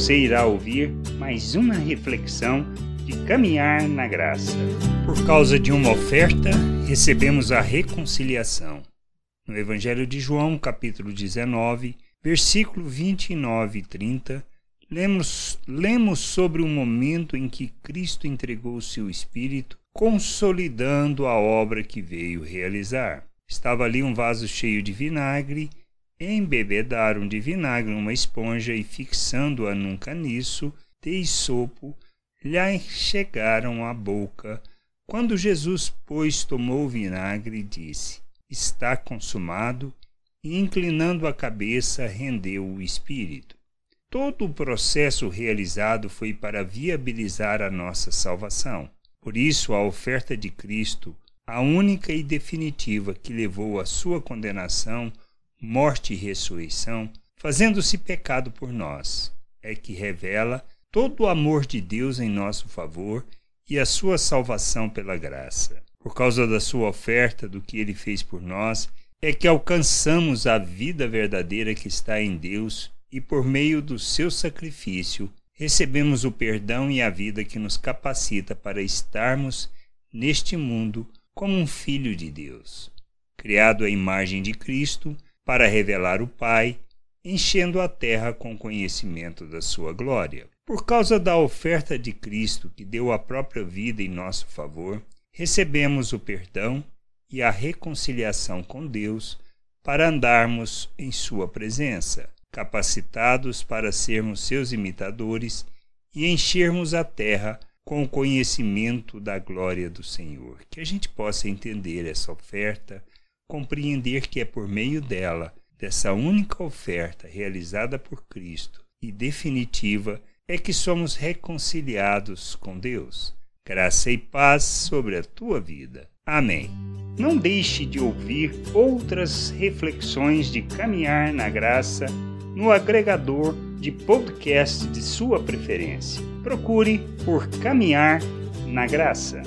Você irá ouvir mais uma reflexão de caminhar na graça. Por causa de uma oferta, recebemos a reconciliação. No Evangelho de João, capítulo 19, versículo 29 e 30, lemos, lemos sobre o momento em que Cristo entregou o seu Espírito, consolidando a obra que veio realizar. Estava ali um vaso cheio de vinagre embebedaram de vinagre uma esponja e, fixando-a num caniço de isopo, lhe chegaram à boca. Quando Jesus, pois, tomou o vinagre, disse: Está consumado, e, inclinando a cabeça, rendeu o espírito. Todo o processo realizado foi para viabilizar a nossa salvação. Por isso, a oferta de Cristo, a única e definitiva que levou à sua condenação, morte e ressurreição, fazendo-se pecado por nós, é que revela todo o amor de Deus em nosso favor e a sua salvação pela graça. Por causa da sua oferta, do que ele fez por nós, é que alcançamos a vida verdadeira que está em Deus e por meio do seu sacrifício recebemos o perdão e a vida que nos capacita para estarmos neste mundo como um filho de Deus. Criado à imagem de Cristo, para revelar o Pai, enchendo a terra com conhecimento da sua glória. Por causa da oferta de Cristo que deu a própria vida em nosso favor, recebemos o perdão e a reconciliação com Deus para andarmos em Sua presença, capacitados para sermos seus imitadores e enchermos a terra com o conhecimento da glória do Senhor. Que a gente possa entender essa oferta compreender que é por meio dela, dessa única oferta realizada por Cristo e definitiva, é que somos reconciliados com Deus. Graça e paz sobre a tua vida. Amém. Não deixe de ouvir outras reflexões de caminhar na graça no agregador de podcast de sua preferência. Procure por Caminhar na Graça.